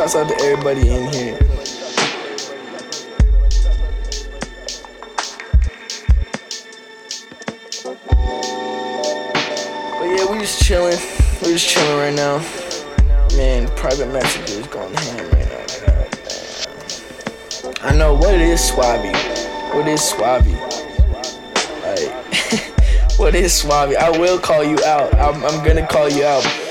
shouts out to everybody in here. But yeah, we just chilling. We just chilling right now. Man, private messenger is going ham right now. I know what it is, Swabby. What is Swabby? Like, what is Swabby? I will call you out. I'm, I'm gonna call you out.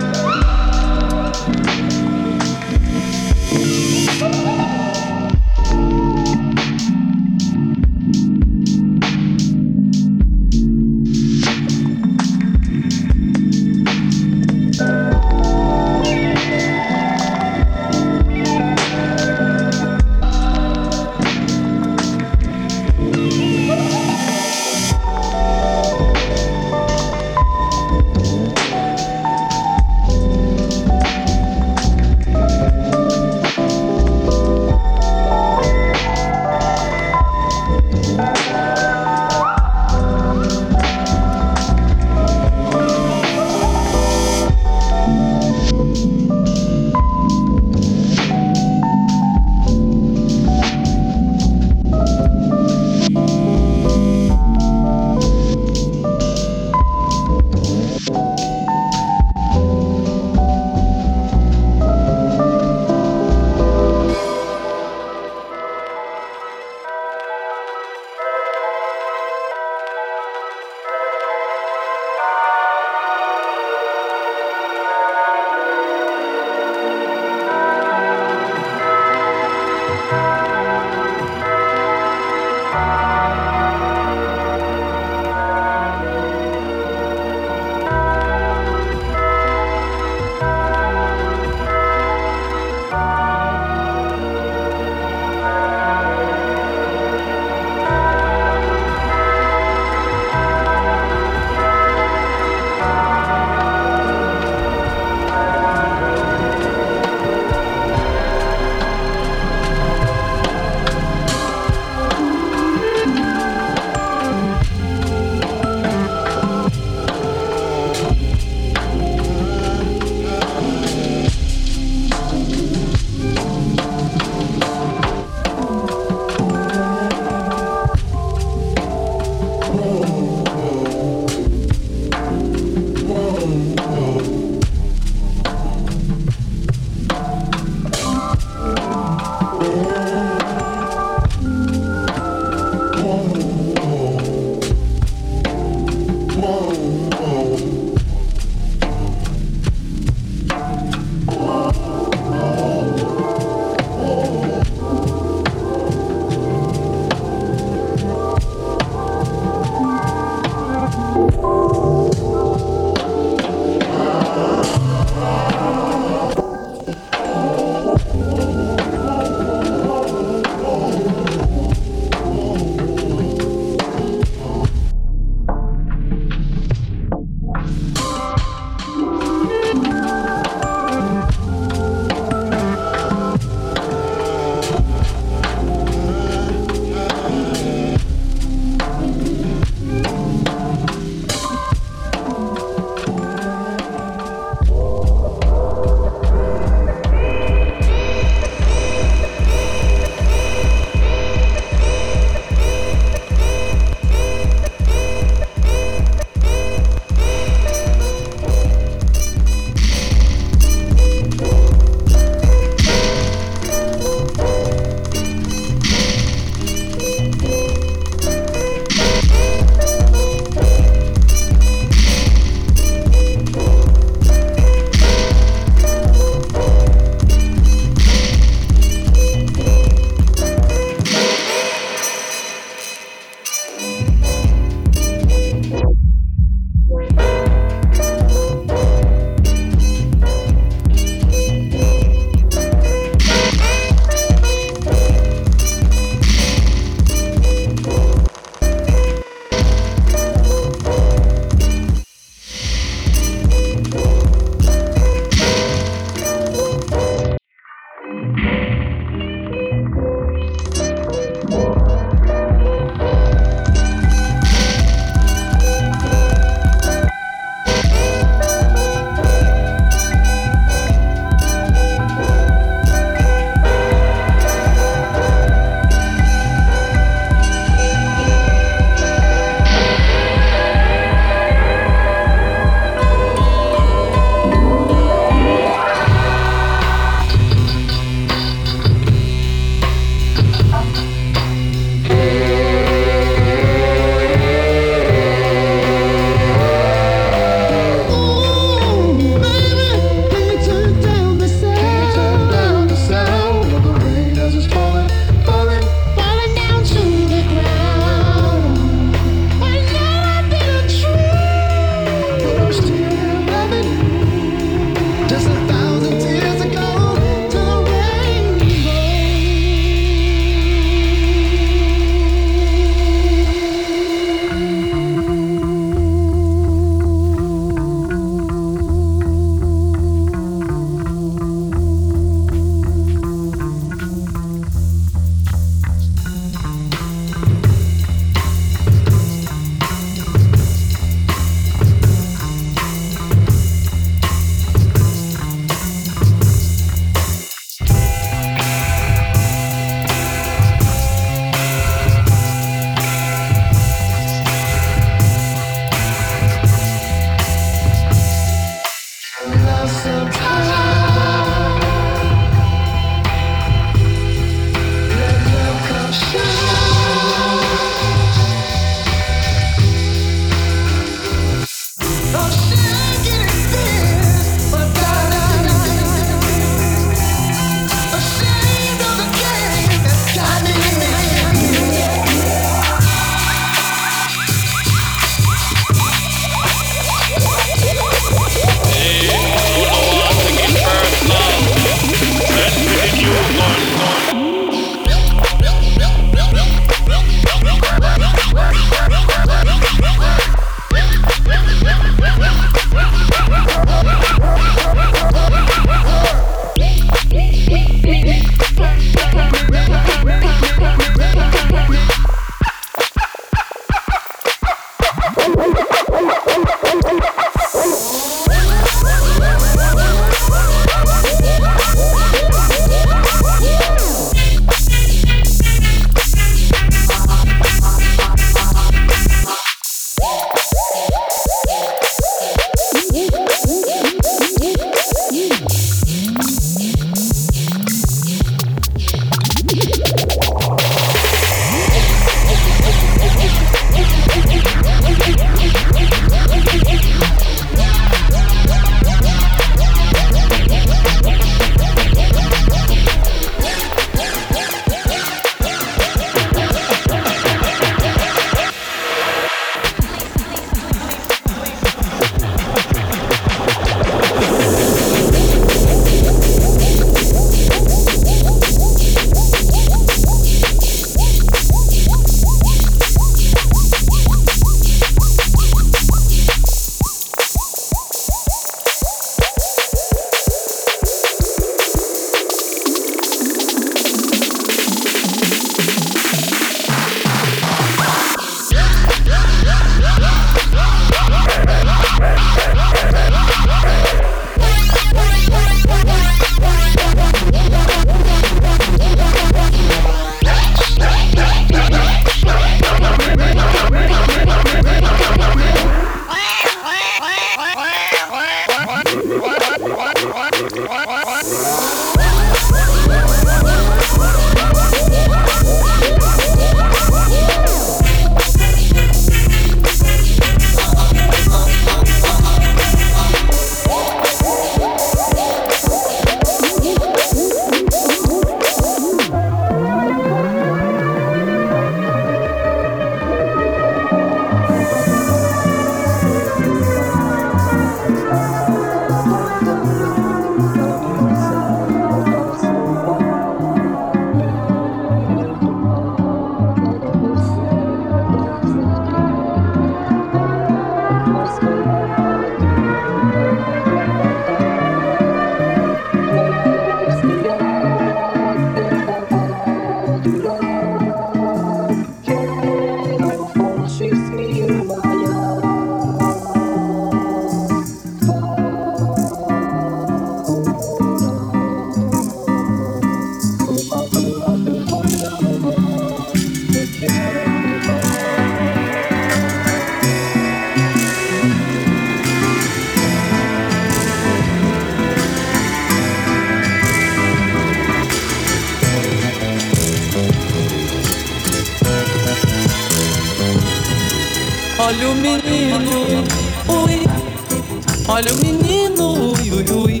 Olha o menino, ui, ui, ui.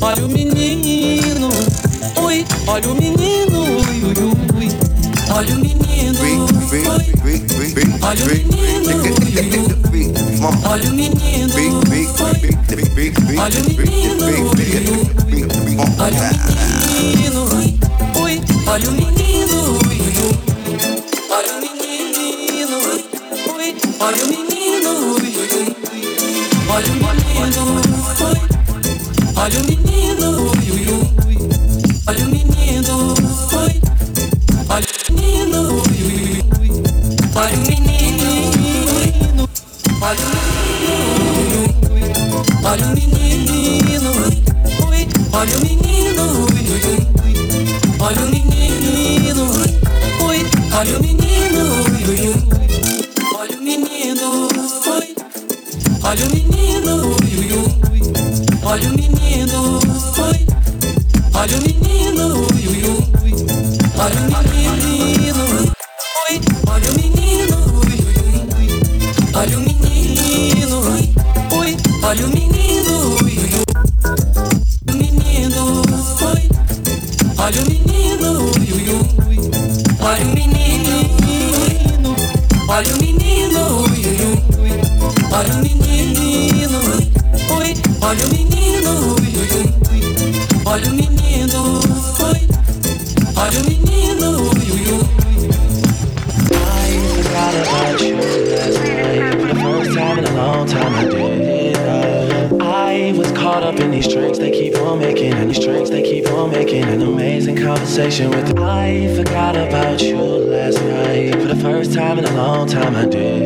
Olha o menino, ui. Olha o menino, ui, ui, ui. Olha o menino, ui. Olha o menino, ui, ui. Olha o menino, ui. Olha o menino, ui, ui. Olha o menino, ui. Olha o menino, ui, ui. Olha o menino, ui. Olha o menino, ui, ui. Olha o menino, oi. Olha o menino, ui, ui, ui. Olha o menino, oi. Olha o menino, ui, ui, ui. Olha o menino, Olha o menino, Olha o menino, ui. Olha o menino, ui, ui, ui. Olha o menino, oi. Olha o menino, ui, ui, ui. Olha o menino, ui, ui, ui. Olha o menino, ui. Olha o menino, ui, ui, ui. Olha o menino, ui. Olha o menino, ui, ui, ui. Olha o menino, ui, ui. Olha o menino, ui, ui. Menino, ui. Olha o menino, ui, ui, ui. Olha o menino, ui. Olha o menino. Olha o menino, ui, olha o menino, ui, ui, ui. Olha o menino, ui, olha o menino, ui, ui, ui. I forgot about you last night. For the first time in a long time I did. I was caught up in these drinks they keep on making, and these drinks they keep on making. An amazing conversation with. I forgot about you last night. For the first time in a long time I did.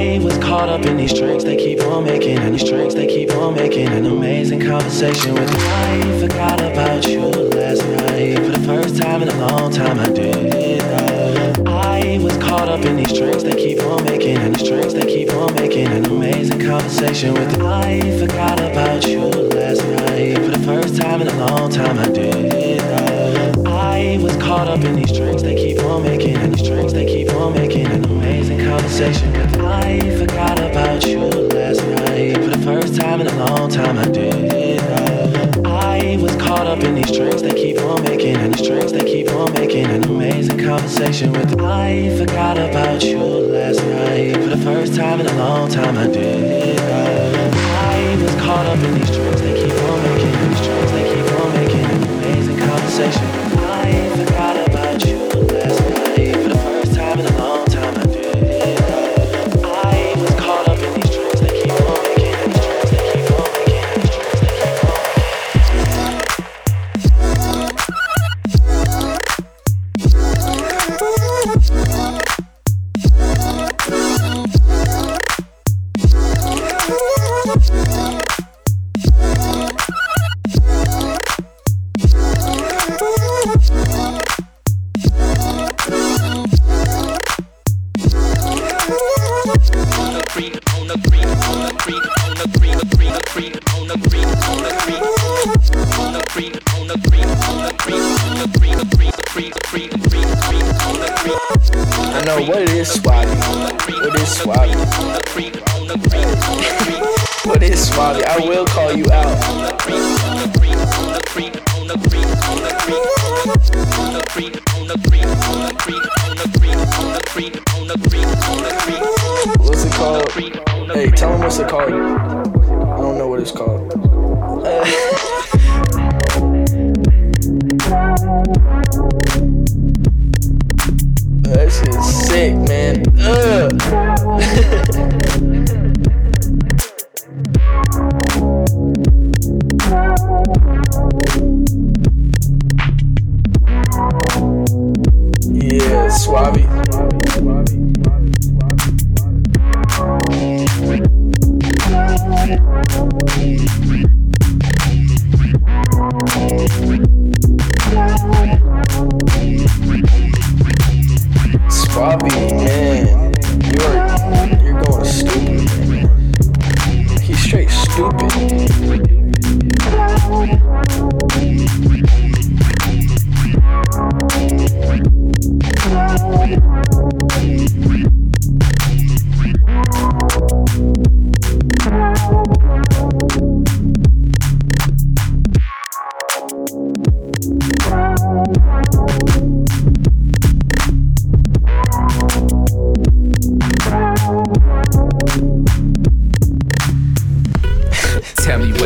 I was caught up in these drinks they keep on making, and these drinks they keep on making an amazing conversation with. I forgot about you last night for the first time in a long time. I did. I was caught up in these drinks they keep on making, and these drinks they keep on making an amazing conversation with. I forgot about you last night for the first time in a long time. I did. I was caught up in these drinks they keep on making, and these drinks they keep on making conversation with. I forgot about you last night for the first time in a long time. I did. I was caught up in these drinks they keep on making, and these drinks they keep on making an amazing conversation with. I forgot about you last night for the first time in a long time. I did. I was caught up in these drinks they keep on making, and these drinks they keep on making an amazing conversation. I know what it is, Swabby. What is Swabby? What is Swabby? I will call you out. What's it called? Hey, tell him what's it called. Don't know what it's called. That shit's sick, man. Yeah, Swabby.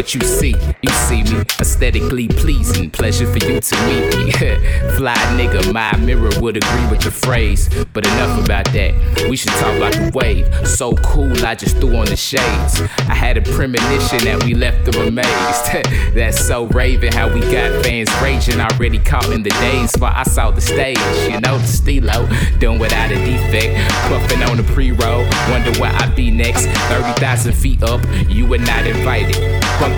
What you see. You see me aesthetically pleasing. Pleasure for you to meet me. Fly nigga, my mirror would agree with the phrase. But enough about that. We should talk about the wave. So cool, I just threw on the shades. I had a premonition that we left them amazed. That's so raving how we got fans raging. Already caught in the days while I saw the stage. You know, the stilo, doing without a defect. Puffing on the pre roll. Wonder where I'd be next. 30,000 feet up, you were not invited.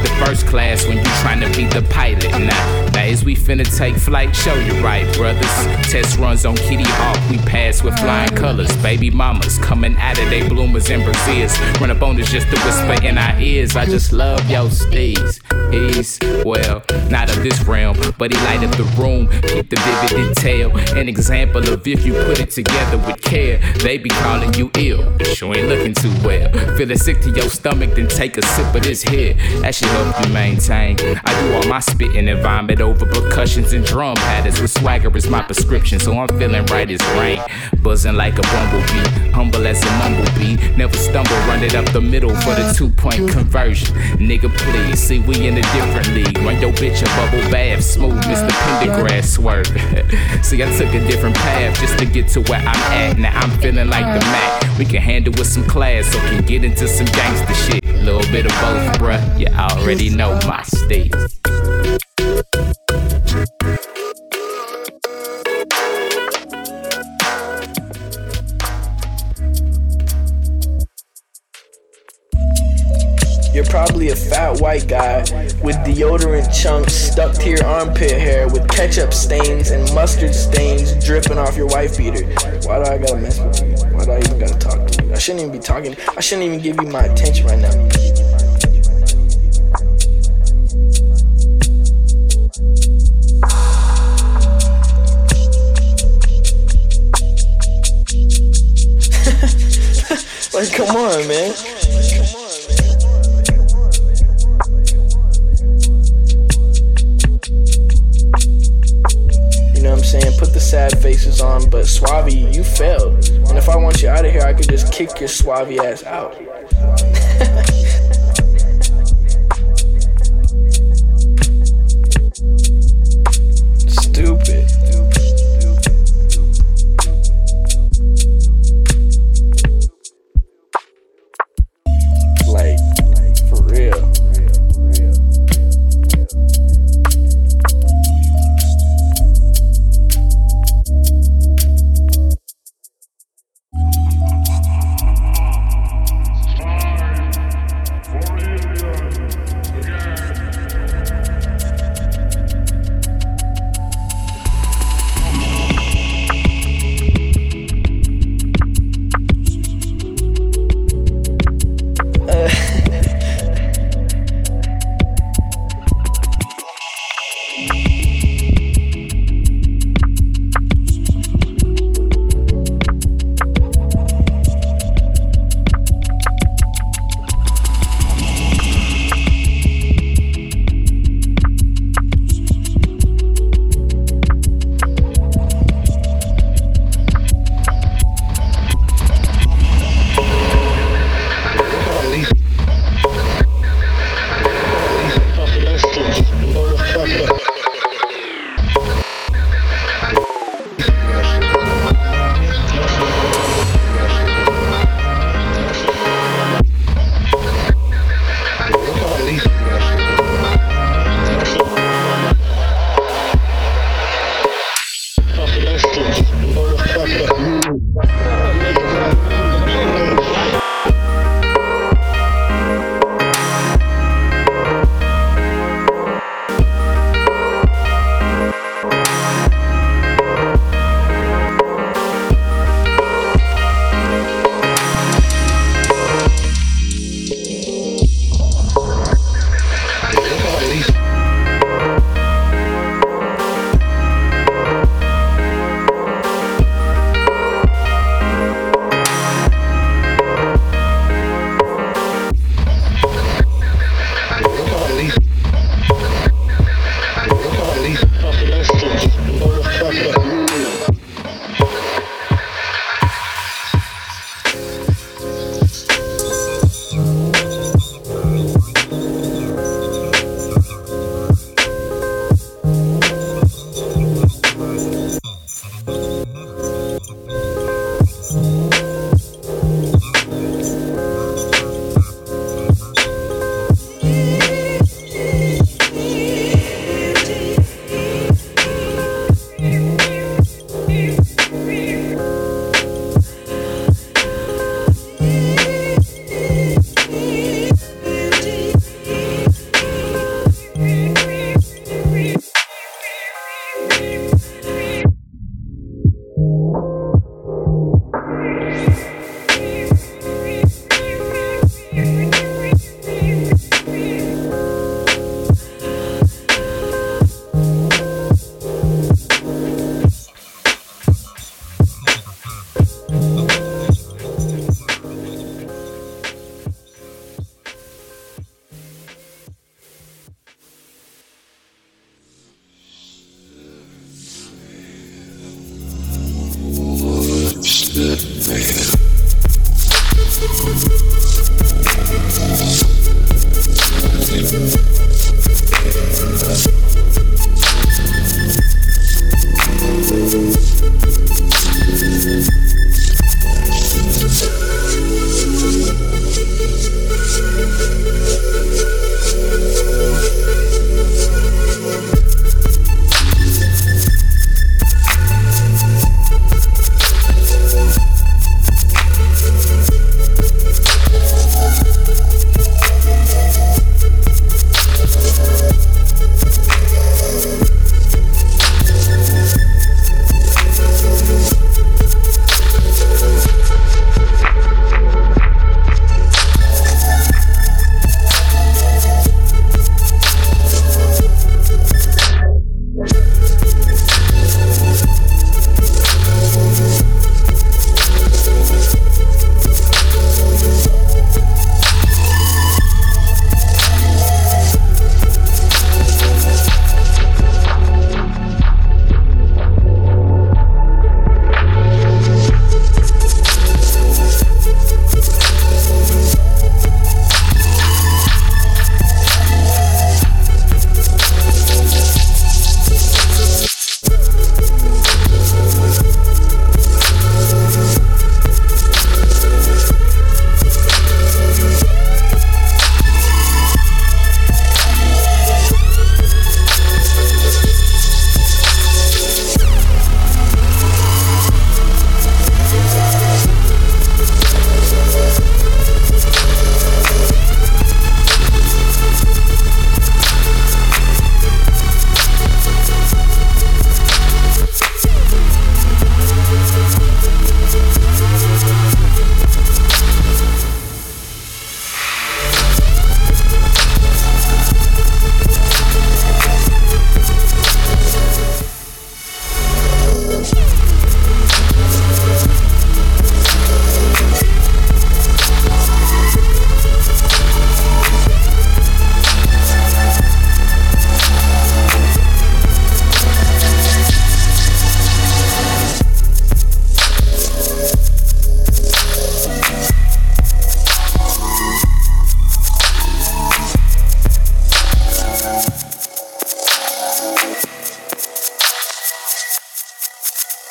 The first class when you trying to be the pilot. Now, now as we finna take flight, show you right, brothers. Test runs on Kitty Hawk, we pass with flying colors. Baby mamas coming out of they bloomers and Brazils. Run up on us just to whisper in our ears. I just love your steez. He's, well, not of this realm, but he light up the room. Keep the vivid detail. An example of if you put it together with care, they be calling you ill. You ain't looking too well. Feeling sick to your stomach, then take a sip of this here. That should you maintain. I do all my spitting and vomit over percussions and drum patterns with swagger is my prescription, so I'm feeling right as rain. Buzzing like a bumblebee, humble as a mumblebee. Never stumble, run it up the middle for the two point conversion. Nigga, please, see, we in a different league. Run your bitch a bubble bath, smooth Mr. Pendergrass swerve. see, I took a different path just to get to where I'm at. Now I'm feeling like the Mac. We can handle with some class, so can get into some gangster shit. Little bit of both, bruh. You already know my state. You're probably a fat white guy with deodorant chunks stuck to your armpit hair with ketchup stains and mustard stains dripping off your wife beater. Why do I gotta mess with you? Why do I even gotta talk to you? I shouldn't even be talking. I shouldn't even give you my attention right now. Like, come on, man. You know what I'm saying? Put the sad faces on, but Suave, you failed. And if I want you out of here, I could just kick your Suave ass out.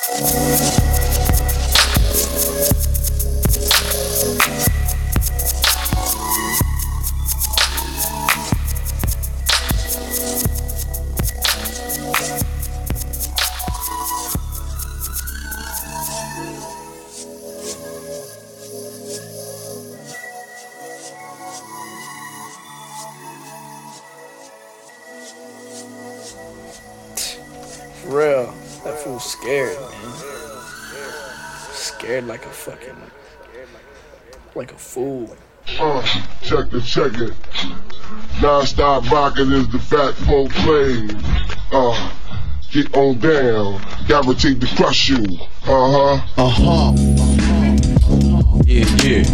Música Like a fool. Uh, check it, check it. Non-stop rocking is the fat folk claim. Uh, get on down, guaranteed to crush you. Uh huh. Uh huh. Yeah, yeah.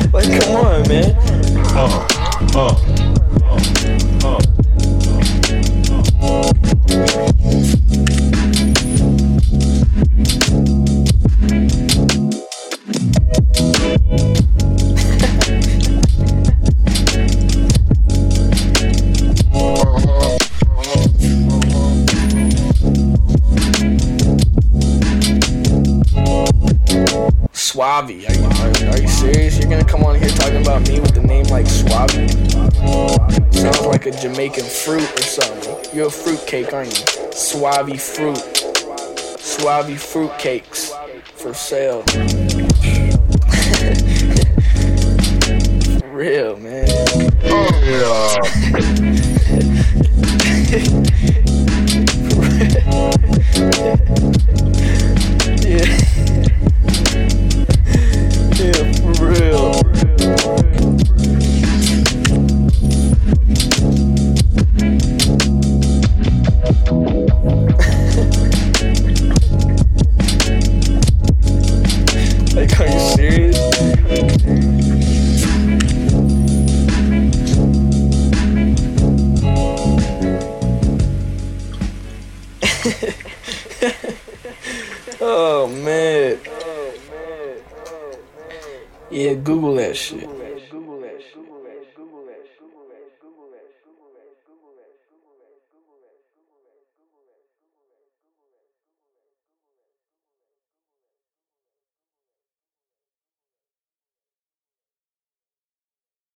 Like, come on, man. Uh, uh, like a Jamaican fruit or something. You're a fruit cake, aren't you? Suave fruit. Suave fruit cakes for sale. For real, man. Oh, Yeah.